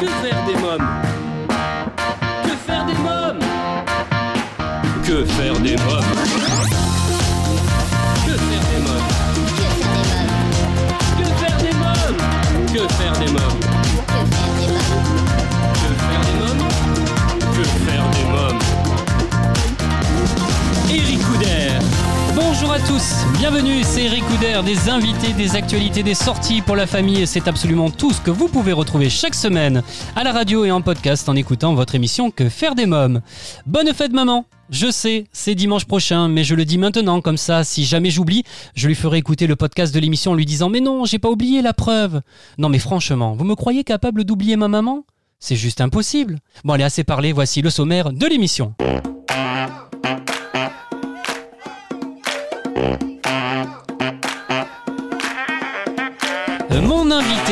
Que faire des mômes Que faire des mômes Que faire des mômes Que faire des mômes Que faire des mômes Que faire des mômes Que faire des mômes Que faire des mômes Eric Couder Bonjour à tous, bienvenue, c'est Eric Couder, des invités, des actualités, des sorties pour la famille et c'est absolument tout ce que vous pouvez retrouver chaque semaine à la radio et en podcast en écoutant votre émission Que faire des mômes. Bonne fête maman je sais, c'est dimanche prochain, mais je le dis maintenant, comme ça, si jamais j'oublie, je lui ferai écouter le podcast de l'émission en lui disant Mais non, j'ai pas oublié la preuve. Non, mais franchement, vous me croyez capable d'oublier ma maman? C'est juste impossible. Bon, allez, assez parlé, voici le sommaire de l'émission.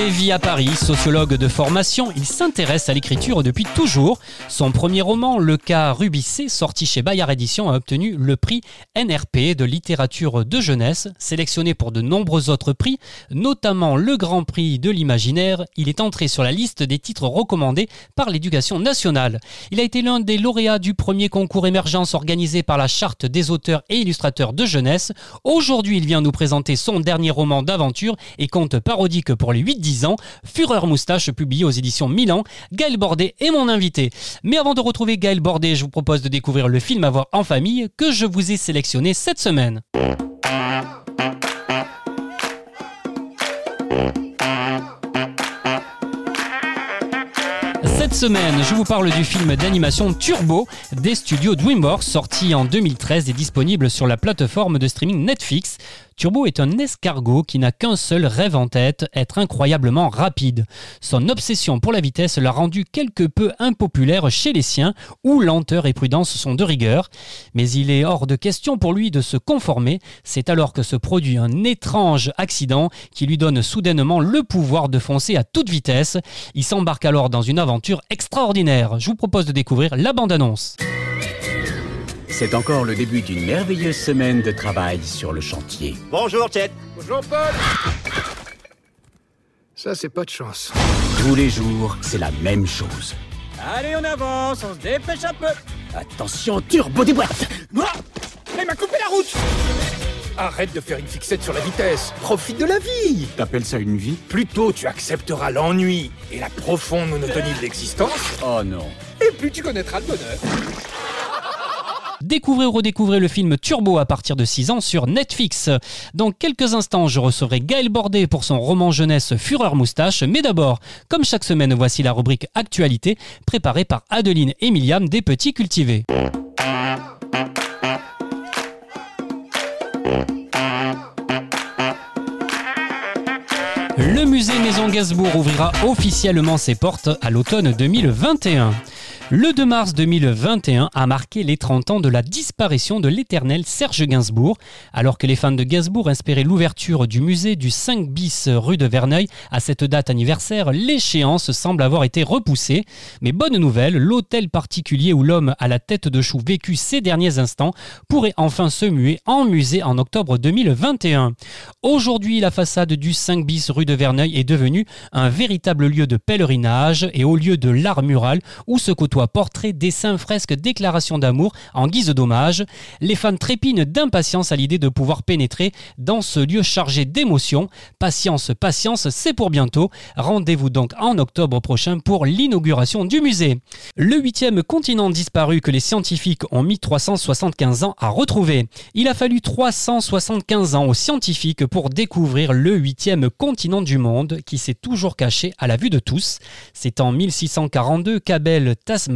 Invité vit à Paris, sociologue de formation, il s'intéresse à l'écriture depuis toujours. Son premier roman, Le cas Rubicé, sorti chez Bayard Édition, a obtenu le prix NRP de littérature de jeunesse, sélectionné pour de nombreux autres prix, notamment le Grand Prix de l'imaginaire. Il est entré sur la liste des titres recommandés par l'éducation nationale. Il a été l'un des lauréats du premier concours émergence organisé par la Charte des auteurs et illustrateurs de jeunesse. Aujourd'hui, il vient nous présenter son dernier roman d'aventure et conte parodique pour les 8-10 ans, Fureur Moustache publié aux éditions Milan. Gaël Bordet est mon invité. Mais avant de retrouver Gaël Bordet, je vous propose de découvrir le film à voir en famille que je vous ai sélectionné cette semaine. Cette semaine, je vous parle du film d'animation Turbo des studios DreamWorks, sorti en 2013 et disponible sur la plateforme de streaming Netflix. Turbo est un escargot qui n'a qu'un seul rêve en tête, être incroyablement rapide. Son obsession pour la vitesse l'a rendu quelque peu impopulaire chez les siens, où lenteur et prudence sont de rigueur. Mais il est hors de question pour lui de se conformer, c'est alors que se produit un étrange accident qui lui donne soudainement le pouvoir de foncer à toute vitesse. Il s'embarque alors dans une aventure extraordinaire. Je vous propose de découvrir la bande-annonce. C'est encore le début d'une merveilleuse semaine de travail sur le chantier. Bonjour, Chet. Bonjour, Paul. Ça, c'est pas de chance. Tous les jours, c'est la même chose. Allez, on avance, on se dépêche un peu. Attention, turbo des boîtes Ah Il m'a coupé la route Arrête de faire une fixette sur la vitesse. Profite de la vie. T'appelles ça une vie? Plus tôt tu accepteras l'ennui et la profonde monotonie de l'existence, Oh non. et plus tu connaîtras le bonheur. Découvrez ou redécouvrez le film Turbo à partir de 6 ans sur Netflix. Dans quelques instants, je recevrai Gaël Bordet pour son roman jeunesse Fureur Moustache. Mais d'abord, comme chaque semaine, voici la rubrique Actualité préparée par Adeline et des Petits Cultivés. Le musée Maison Gainsbourg ouvrira officiellement ses portes à l'automne 2021. Le 2 mars 2021 a marqué les 30 ans de la disparition de l'éternel Serge Gainsbourg, alors que les fans de Gainsbourg espéraient l'ouverture du musée du 5 bis rue de Verneuil à cette date anniversaire, l'échéance semble avoir été repoussée. Mais bonne nouvelle, l'hôtel particulier où l'homme à la tête de chou vécu ces derniers instants pourrait enfin se muer en musée en octobre 2021. Aujourd'hui, la façade du 5 bis rue de Verneuil est devenue un véritable lieu de pèlerinage et au lieu de l'art mural où se côtoient portraits, dessins, fresques, déclarations d'amour en guise d'hommage. Les fans trépinent d'impatience à l'idée de pouvoir pénétrer dans ce lieu chargé d'émotions. Patience, patience, c'est pour bientôt. Rendez-vous donc en octobre prochain pour l'inauguration du musée. Le huitième continent disparu que les scientifiques ont mis 375 ans à retrouver. Il a fallu 375 ans aux scientifiques pour découvrir le huitième continent du monde qui s'est toujours caché à la vue de tous. C'est en 1642 qu'Abel Tasman,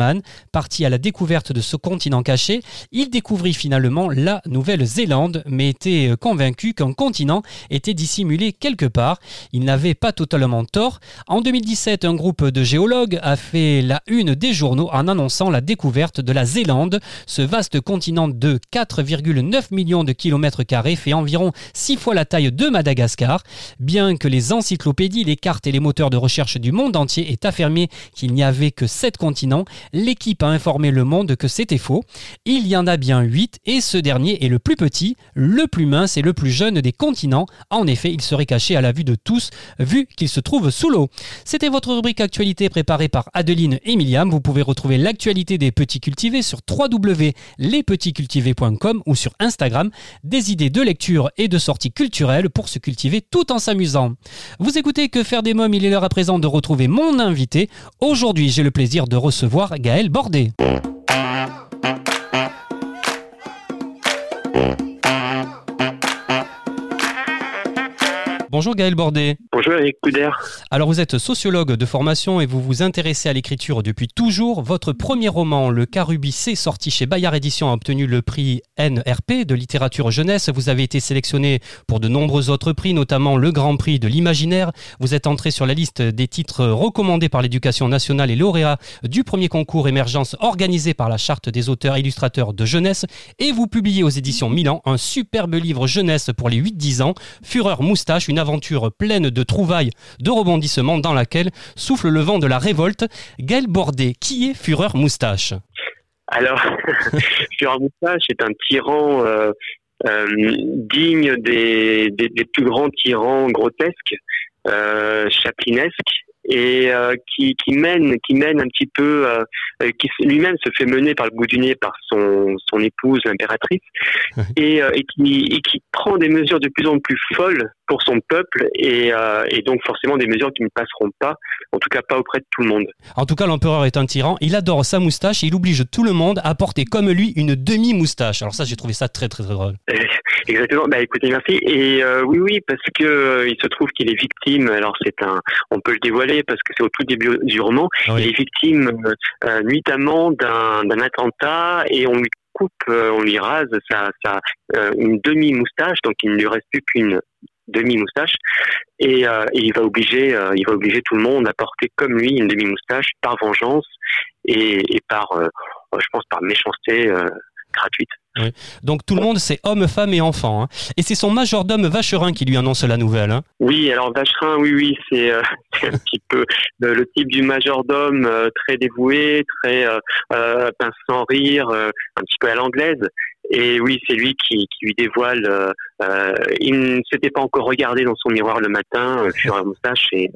parti à la découverte de ce continent caché, il découvrit finalement la Nouvelle-Zélande, mais était convaincu qu'un continent était dissimulé quelque part. Il n'avait pas totalement tort. En 2017, un groupe de géologues a fait la une des journaux en annonçant la découverte de la Zélande. Ce vaste continent de 4,9 millions de kilomètres carrés fait environ 6 fois la taille de Madagascar. Bien que les encyclopédies, les cartes et les moteurs de recherche du monde entier aient affirmé qu'il n'y avait que 7 continents, l'équipe a informé Le Monde que c'était faux. Il y en a bien 8 et ce dernier est le plus petit, le plus mince et le plus jeune des continents. En effet, il serait caché à la vue de tous vu qu'il se trouve sous l'eau. C'était votre rubrique actualité préparée par Adeline et Myriam. Vous pouvez retrouver l'actualité des petits cultivés sur www.lespetitscultivés.com ou sur Instagram. Des idées de lecture et de sorties culturelles pour se cultiver tout en s'amusant. Vous écoutez Que faire des mômes, il est l'heure à présent de retrouver mon invité. Aujourd'hui, j'ai le plaisir de recevoir Gaël Bordet. Bonjour Gaël Bordet. Bonjour Eric Couder. Alors vous êtes sociologue de formation et vous vous intéressez à l'écriture depuis toujours. Votre premier roman, Le Carubicé, sorti chez Bayard Édition, a obtenu le prix NRP de littérature jeunesse. Vous avez été sélectionné pour de nombreux autres prix, notamment le Grand Prix de l'imaginaire. Vous êtes entré sur la liste des titres recommandés par l'éducation nationale et lauréat du premier concours émergence organisé par la charte des auteurs illustrateurs de jeunesse. Et vous publiez aux éditions Milan un superbe livre jeunesse pour les 8-10 ans, Fureur Moustache, une aventure pleine de trouvailles, de rebondissements dans laquelle souffle le vent de la révolte. Gaël Bordet, qui est Fureur Moustache Alors, Fureur Moustache est un tyran euh, euh, digne des, plus grands tyrans grotesques, euh, chaplinesques, et euh, qui, qui, mène qui mène un petit peu euh, euh, qui lui-même se fait mener par le bout du nez par son son épouse l'impératrice et, et, qui, et qui prend des mesures de plus en plus folles pour son peuple et, et donc forcément des mesures qui ne passeront pas en tout cas pas auprès de tout le monde. En tout cas l'empereur est un tyran, il adore sa moustache et il oblige tout le monde à porter comme lui une demi-moustache. Alors ça j'ai trouvé ça très très très drôle. Exactement. Bah écoutez merci et oui oui parce que il se trouve qu'il est victime alors c'est un on peut le dévoiler parce que c'est au tout début du roman. Il est victime euh, nuitamment d'un attentat et on lui coupe, euh, on lui rase sa, sa euh, une demi moustache, donc il ne lui reste plus qu'une demi moustache et, et, il va obliger il va obliger tout le monde à porter comme lui une demi moustache par vengeance et, et par je pense par méchanceté gratuite. Oui. Donc tout le monde, c'est homme, femme et enfant. Hein. Et c'est son majordome Vacherin qui lui annonce la nouvelle. Hein. Oui, alors Vacherin, oui, oui, c'est euh, un petit peu le, le type du majordome euh, très dévoué, très euh, euh pince sans rire, un petit peu à l'anglaise. Et oui, c'est lui qui, qui, lui dévoile. il ne s'était pas encore regardé dans son miroir le matin sur la moustache et,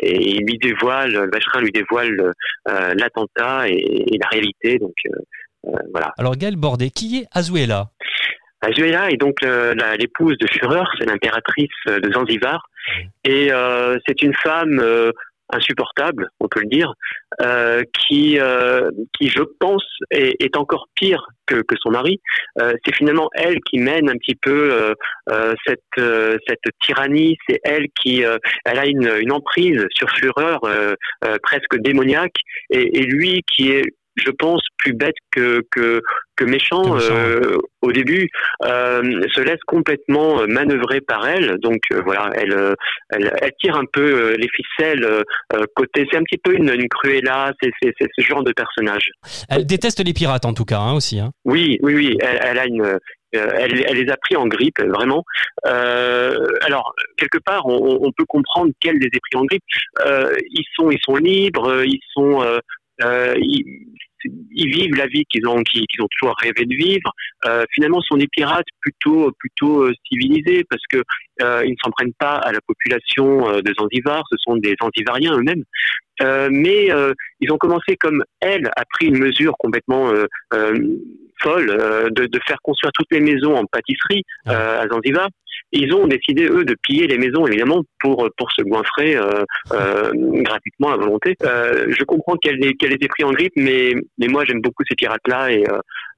et il lui dévoile. Vacherin lui dévoile l'attentat et, et, la réalité. Donc voilà. Alors Gaël Bordet, qui est Azuela? Azuela est donc l'épouse de Führer, c'est l'impératrice de Zanzibar, et euh, c'est une femme euh, insupportable, on peut le dire, euh, qui, euh, qui je pense est, est encore pire que, que son mari. Euh, c'est finalement elle qui mène un petit peu cette, cette tyrannie. C'est elle qui, elle a une, une emprise sur Führer presque démoniaque, et, et lui qui est je pense, plus bête que, que, que méchant, euh, au début, euh, se laisse complètement euh, manœuvrer par elle. Donc euh, voilà, elle, euh, elle, elle, tire un peu les ficelles côté. C'est un petit peu une, une Cruella, c'est ce genre de personnage. Elle déteste les pirates en tout cas hein, aussi. Hein. Oui, oui, oui. Elle, elle a une. Elle, elle, les a pris en grippe, vraiment. Euh, alors, quelque part, on, on, peut comprendre qu'elle les ait pris en grippe. Euh, ils sont, ils sont libres, ils sont, euh, ils, ils, vivent la vie qu'ils ont, qu'ils, ont toujours rêvé de vivre. Euh, finalement, ce sont des pirates plutôt, plutôt euh, civilisés parce que euh, ils ne s'en prennent pas à la population de Zanzibar. Ce sont des Zanzibariens eux-mêmes. Euh, mais ils ont commencé comme elle a pris une mesure complètement folle de, de, faire construire toutes les maisons en pâtisserie ah. à Zanzibar ils ont décidé eux de piller les maisons évidemment pour pour se goinfrer euh, euh, gratuitement à volonté. Euh, je comprends qu'elle qu'elle était prise en grippe, mais mais moi j'aime beaucoup ces pirates là et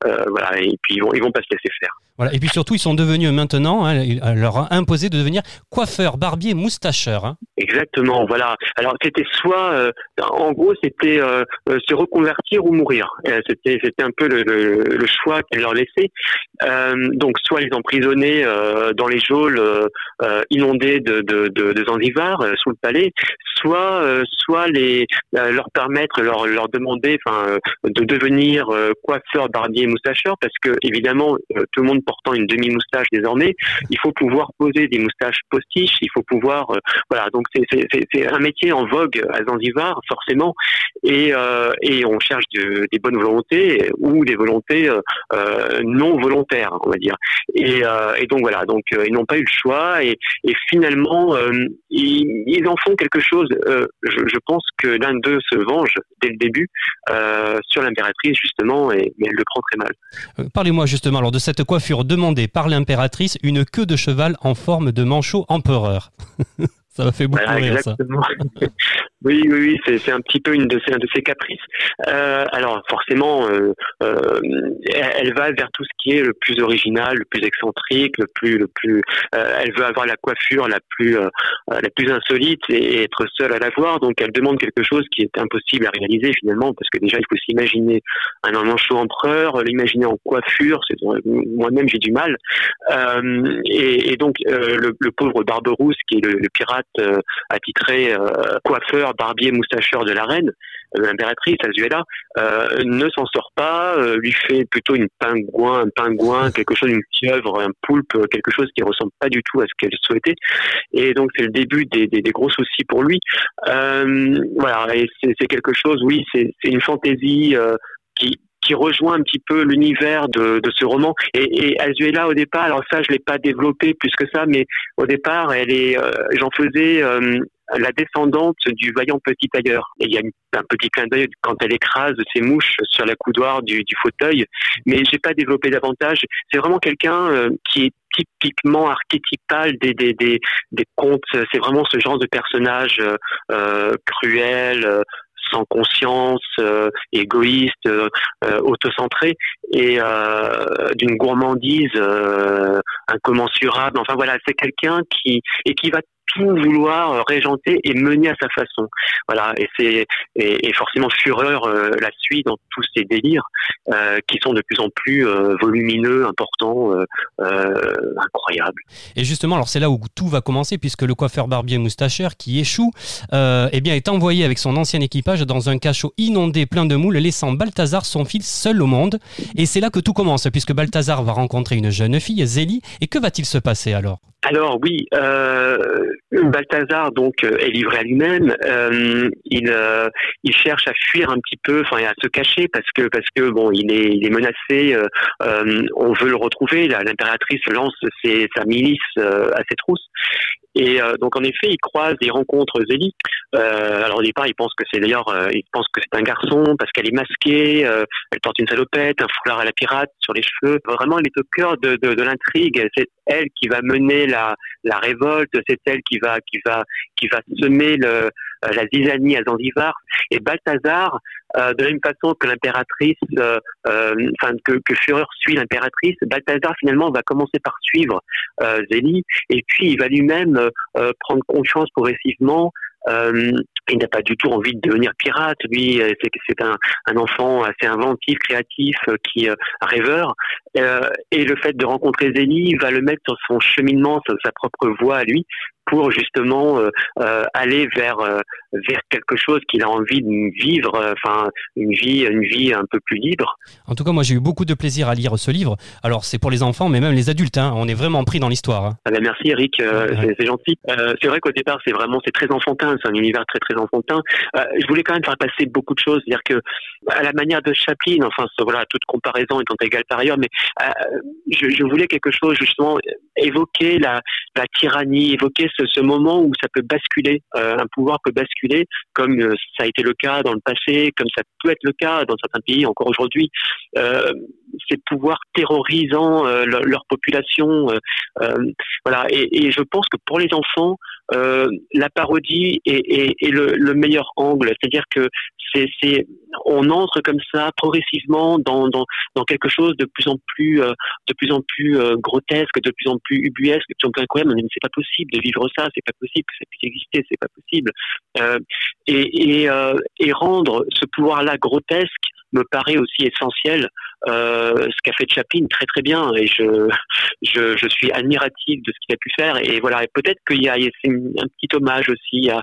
voilà et puis ils vont ils vont pas se laisser faire. Voilà et puis surtout ils sont devenus maintenant, hein, leur a imposé de devenir coiffeur, barbier, moustacheur. Hein. Exactement, voilà. Alors c'était soit euh, en gros c'était se reconvertir ou mourir. c'était c'était un peu le, le, le choix qu'elle leur laissait. donc soit les emprisonner dans les geôles hall inondé de, de, de, Zanzibar sous le palais, soit soit les leur permettre leur leur demander enfin de devenir coiffeur barbier moustacheur parce que évidemment tout le monde portant une demi moustache désormais il faut pouvoir poser des moustaches postiches il faut pouvoir voilà donc c'est un métier en vogue à Zanzibar forcément et et on cherche des bonnes volontés ou des volontés non volontaires on va dire. Et, et donc voilà donc ils n'ont pas eu le choix et, finalement ils, ils, en font quelque chose je, je, pense que l'un d'eux se venge dès le début euh, sur l'impératrice justement, et, mais elle le prend très mal. Euh, parlez-moi justement alors de cette coiffure demandée par l'impératrice, une queue de cheval en forme de manchot empereur. Ça m'a fait beaucoup rire, ça. oui, oui, oui, c'est un petit peu une de ses, un de ses caprices. Euh, alors, forcément, euh, euh, elle va vers tout ce qui est le plus original, le plus excentrique, le plus, le plus. Elle veut avoir la coiffure la plus, la plus insolite et, être seule à la voir. Donc, elle demande quelque chose qui est impossible à réaliser finalement, parce que déjà, il faut s'imaginer un manchot empereur, l'imaginer en coiffure. C'est moi-même, j'ai du mal. Et, et, donc, le, le, pauvre Barberousse, qui est le, le pirate attitré euh, coiffeur, barbier, moustacheur de la reine, euh, l'impératrice Azuela, ne s'en sort pas, lui fait plutôt une pingouin, un pingouin, quelque chose, une pieuvre, un poulpe, quelque chose qui ressemble pas du tout à ce qu'elle souhaitait. Et donc c'est le début des, des, des, gros soucis pour lui. voilà, et c'est quelque chose, oui, c'est une fantaisie qui, qui rejoint un petit peu l'univers de, de, ce roman. Et, et Azuela, au départ, alors ça, je l'ai pas développé plus que ça, mais au départ, elle est, euh, j'en faisais euh, la descendante du vaillant petit tailleur. Et il y a un petit clin d'œil quand elle écrase ses mouches sur la coudoir du, du fauteuil, mais j'ai pas développé davantage. C'est vraiment quelqu'un euh, qui est typiquement archétypal des, des, des, des contes. C'est vraiment ce genre de personnage euh, cruel, sans conscience, euh, égoïste, euh, euh, autocentré et d'une gourmandise incommensurable. Enfin voilà, c'est quelqu'un qui et qui va tout vouloir régenter et mener à sa façon. Voilà, et c'est et, forcément Fureur la suit dans tous ces délires qui sont de plus en plus volumineux, importants, incroyables. Et justement, alors c'est là où tout va commencer puisque le coiffeur barbier moustacheur qui échoue, eh bien est envoyé avec son ancien équipage dans un cachot inondé plein de moules, laissant Balthazar son fils seul au monde. Et c'est là que tout commence, puisque Balthazar va rencontrer une jeune fille, Zélie. Et que va-t-il se passer alors? Alors oui, euh, Balthazar donc euh, est livré à lui-même. Euh, il euh, il cherche à fuir un petit peu, enfin à se cacher parce que parce que bon il est menacé. On veut le retrouver. L'impératrice lance sa milice à ses trousses et euh, donc en effet, il croise et rencontre Zélie. Euh, alors au départ, il pense que c'est d'ailleurs, euh, il pense que c'est un garçon parce qu'elle est masquée, euh, elle porte une salopette, un foulard à la pirate sur les cheveux. Vraiment, elle est au cœur de, de, de l'intrigue. C'est elle qui va mener la, la révolte. C'est elle qui va qui va qui va semer le, la zizanie à Zanzibar. Et Balthazar, euh, de la même façon que l'impératrice, euh, enfin que, que Führer suit l'impératrice, Balthazar finalement va commencer par suivre Zélie et puis il va lui-même euh, prendre conscience progressivement euh, il n'a pas du tout envie de devenir pirate. Lui, euh, c'est un, un, enfant assez inventif, créatif, qui rêveur. et le fait de rencontrer Zélie va le mettre sur son cheminement, sur sa propre voie à lui, pour justement euh, euh, aller vers euh, vers quelque chose qu'il a envie de vivre, enfin une vie une vie un peu plus libre. En tout cas, moi j'ai eu beaucoup de plaisir à lire ce livre. Alors c'est pour les enfants, mais même les adultes. Hein. On est vraiment pris dans l'histoire. Hein. Ah ben, merci Eric, c'est gentil. c'est vrai qu'au départ c'est vraiment c'est très enfantin, c'est un univers très très enfantin. je voulais quand même faire passer beaucoup de choses, c'est-à-dire que à la manière de Chaplin, enfin voilà toute comparaison étant égale par ailleurs, mais je, je, voulais quelque chose justement évoquer la, la tyrannie, évoquer ce, moment où ça peut basculer, euh, un pouvoir peut basculer, comme euh, ça a été le cas dans le passé, comme ça peut être le cas dans certains pays encore aujourd'hui. Euh, ces pouvoirs terrorisant euh, leur, population, voilà. Et, et, je pense que pour les enfants, la parodie est, est, est le, le, meilleur angle, c'est-à-dire que c'est, on entre comme ça progressivement dans, dans, dans, quelque chose de plus en plus, de plus en plus grotesque, de plus en plus ubuesque, de plus en plus incroyable. Mais c'est pas possible de vivre ça, c'est pas possible que ça puisse exister, c'est pas possible. Euh, et, et, euh, et, rendre ce pouvoir-là grotesque me paraît aussi essentiel. Euh, ce qu'a fait Chaplin très très bien et je, je, suis admiratif de ce qu'il a pu faire et voilà et peut-être qu'il y a, un petit hommage aussi à,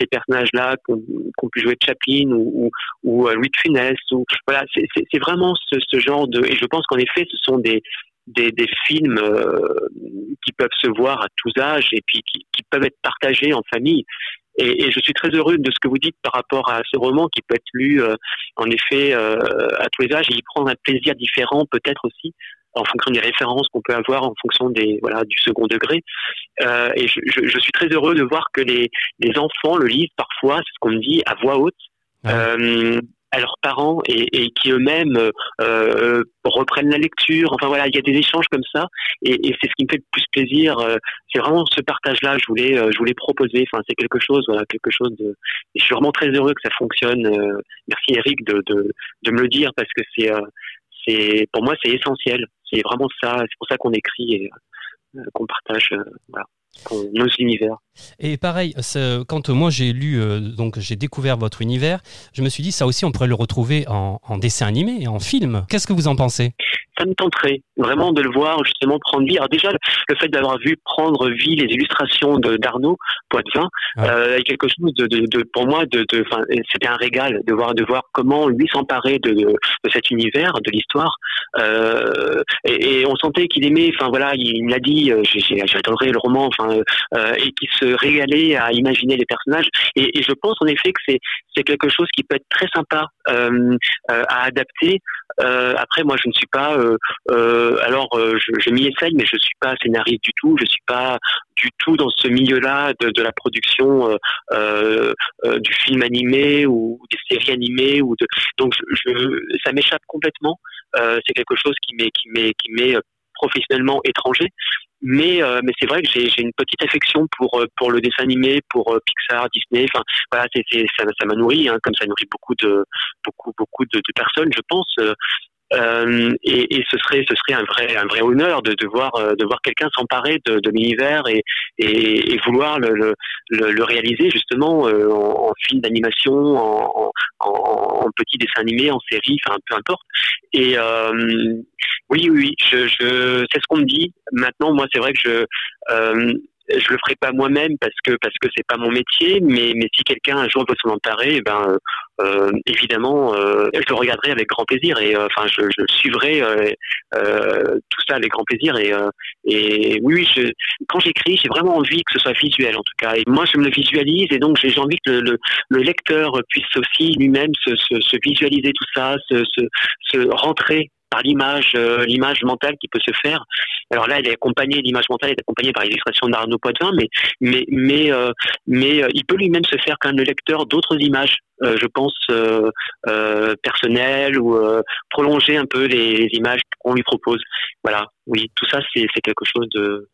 ces personnages-là qu'ont pu jouer Chaplin ou, ou Louis de Funès ou voilà c'est vraiment ce, genre de et je pense qu'en effet ce sont des des, films qui peuvent se voir à tous âges et puis qui peuvent être partagés en famille. Et, et, je suis très heureux de ce que vous dites par rapport à ce roman qui peut être lu euh, en effet euh, à tous les âges et y prendre un plaisir différent peut-être aussi en fonction des références qu'on peut avoir en fonction des voilà du second degré. Euh, et je, je, je, suis très heureux de voir que les, les enfants le lisent parfois, c'est ce qu'on me dit à voix haute. Euh, à leurs parents et, et qui eux-mêmes euh, reprennent la lecture. Enfin voilà, il y a des échanges comme ça et, et c'est ce qui me fait le plus plaisir. Euh, c'est vraiment ce partage-là. Je voulais, euh, je voulais proposer. Enfin, c'est quelque chose, voilà, quelque chose de. Et je suis vraiment très heureux que ça fonctionne. Euh, merci Eric de, de, de me le dire parce que c'est, c'est pour moi c'est essentiel. C'est vraiment ça. C'est pour ça qu'on écrit et qu'on partage. voilà nos univers. Et pareil, quand moi j'ai lu, euh, donc j'ai découvert votre univers, je me suis dit ça aussi on pourrait le retrouver en, en dessin animé, en film. Qu'est-ce que vous en pensez? Ça me tenterait vraiment de le voir justement prendre vie. Alors déjà, le fait d'avoir vu prendre vie les illustrations d'Arnaud Poitvin ouais. euh, est quelque chose de, de, de pour moi, de, de c'était un régal de voir de voir comment lui s'emparer de, de, cet univers, de l'histoire. Euh, et, et, on sentait qu'il aimait. Enfin voilà, il l'a dit. Euh, j'ai adoré le roman. Enfin euh, et qui se régalait à imaginer les personnages. Et, je pense en effet que c'est quelque chose qui peut être très sympa euh, à adapter. après, moi, je ne suis pas euh, euh, alors, euh, je, m'y essaye, mais je suis pas scénariste du tout. Je suis pas du tout dans ce milieu-là de, de, la production du film animé ou des séries animées ou de. Donc, ça m'échappe complètement. c'est quelque chose qui m'est qui m'est qui m'est professionnellement étranger. Mais, euh, mais c'est vrai que j'ai une petite affection pour, pour le dessin animé, pour Pixar, Disney. Enfin, voilà, c'est ça, m'a nourri, hein, comme ça nourrit beaucoup de, beaucoup, beaucoup de personnes, je pense. Euh, et, ce serait ce serait un vrai un vrai honneur de, de voir euh, de voir quelqu'un s'emparer de, de l'univers et, et, et, vouloir le, le, le, réaliser justement euh, en, en, film d'animation, en, en, en, petit dessin animé, en série, enfin peu importe. Et euh, oui oui, je, je c'est ce qu'on me dit. Maintenant, moi c'est vrai que je je le ferai pas moi-même parce que parce que c'est pas mon métier, mais mais si quelqu'un un jour veut s'en emparer, eh ben euh, évidemment, euh, je le regarderai avec grand plaisir et euh, enfin je, je, suivrai euh, euh, tout ça avec grand plaisir et et oui, je, quand j'écris, j'ai vraiment envie que ce soit visuel en tout cas. Et moi je me le visualise et donc j'ai envie que le, le, le, lecteur puisse aussi lui-même se, se, se, visualiser tout ça, se, se, se rentrer par l'image, euh, l'image mentale qui peut se faire. Alors là, elle est accompagnée, l'image mentale est accompagnée par l'illustration d'Arnaud Poitvin, mais mais mais euh, mais euh, il peut lui-même se faire quand même le lecteur d'autres images, je pense personnelles ou prolonger un peu les, images qu'on lui propose. Voilà, oui, tout ça c'est quelque chose de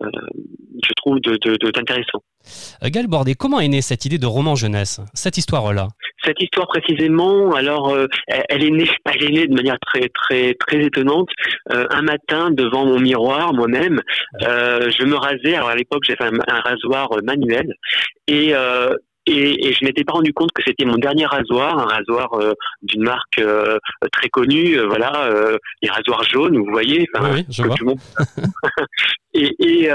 je trouve d'intéressant. De, de, Gal Bordet, comment est née cette idée de roman jeunesse, cette histoire-là? Cette histoire précisément, alors euh, elle est née, elle est née de manière très très très étonnante. Euh, un matin devant mon miroir, moi-même, euh, je me rasais. Alors à l'époque, j'avais un, un, rasoir manuel et et, et, je m'étais pas rendu compte que c'était mon dernier rasoir, un rasoir euh, d'une marque euh, très connue, euh, voilà, les rasoirs jaunes, vous voyez. Oui, je vois. et, et,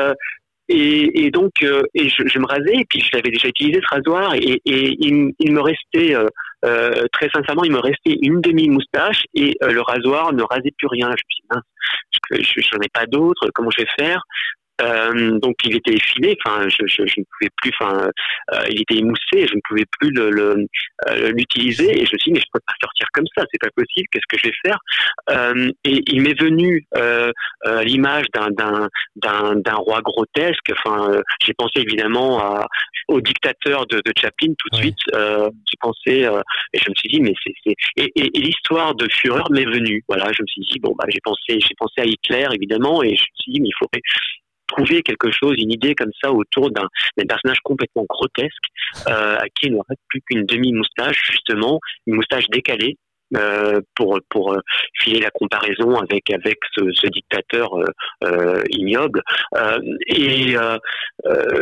et, et, donc, et je, je, me rasais, et puis j'avais déjà utilisé ce rasoir, et, il, me restait, très sincèrement, il me restait une demi-moustache, et le rasoir ne rasait plus rien. Je me suis dit, je n'en ai pas d'autre, comment je vais faire? Euh, donc il était effilé, enfin je, je, je, ne pouvais plus, enfin euh, il était émoussé, je ne pouvais plus l'utiliser le, le, euh, et je me suis dit mais je peux pas sortir comme ça, c'est pas possible, qu'est-ce que je vais faire? Euh, Et il m'est venu euh, l'image d'un d'un roi grotesque. Enfin j'ai pensé évidemment à, au dictateur de, de Chaplin tout de suite. j'ai pensé et je me suis dit mais c'est et, et, et l'histoire de Führer m'est venue. Voilà, je me suis dit bon bah j'ai pensé j'ai pensé à Hitler évidemment et je me suis dit mais il faudrait trouver quelque chose, une idée comme ça autour d'un personnage complètement grotesque euh, à qui il ne reste plus qu'une demi-moustache, justement, une moustache décalée. euh, pour pour euh, filer la comparaison avec avec ce, ce dictateur euh, ignoble et,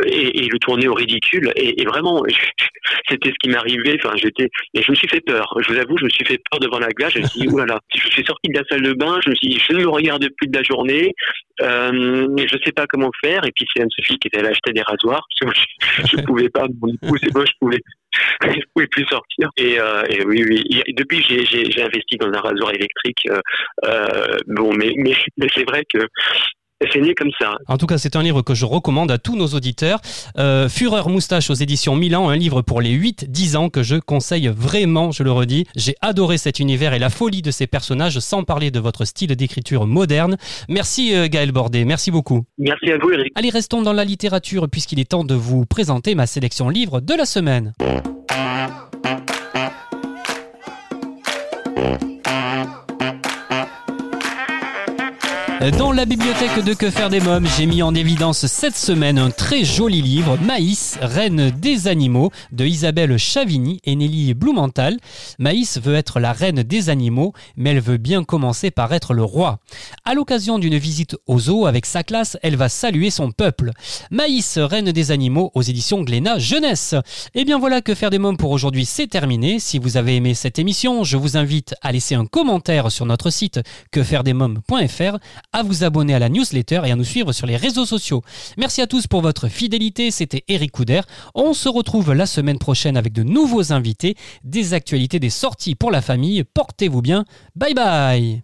et, et le tourner au ridicule et, et vraiment c'était ce qui m'arrivait enfin j'étais et je me suis fait peur je vous avoue je me suis fait peur devant la glace je me suis dit oulala je suis sorti de la salle de bain je me suis dit je ne le regarde plus de la journée euh, je sais pas comment faire et puis c'est Anne-Sophie qui était allée acheter des rasoirs parce que je, je pouvais pas mon épouse et moi je pouvais je pouvais plus sortir. Et, euh, et oui, oui. Depuis, j'ai investi dans un rasoir électrique. Euh, euh, bon, mais, mais, mais c'est vrai que c'est né comme ça. En tout cas, c'est un livre que je recommande à tous nos auditeurs. Euh, Fureur Moustache aux éditions Milan, un livre pour les 8-10 ans que je conseille vraiment, je le redis. J'ai adoré cet univers et la folie de ces personnages, sans parler de votre style d'écriture moderne. Merci euh, Gaël Bordet, merci beaucoup. Merci à vous Eric. Allez, restons dans la littérature puisqu'il est temps de vous présenter ma sélection livre de la semaine. Dans la bibliothèque de Que faire des mômes, j'ai mis en évidence cette semaine un très joli livre, Maïs, reine des animaux, de Isabelle Chavigny et Nelly Blumenthal. Maïs veut être la reine des animaux, mais elle veut bien commencer par être le roi. À l'occasion d'une visite au zoo avec sa classe, elle va saluer son peuple. Maïs, reine des animaux, aux éditions Glénat Jeunesse. Et bien voilà, Que faire des mômes pour aujourd'hui, c'est terminé. Si vous avez aimé cette émission, je vous invite à laisser un commentaire sur notre site quefairedesmômes.fr à vous abonner à la newsletter et à nous suivre sur les réseaux sociaux. Merci à tous pour votre fidélité, c'était Eric Couder. On se retrouve la semaine prochaine avec de nouveaux invités, des actualités, des sorties pour la famille. Portez-vous bien. Bye bye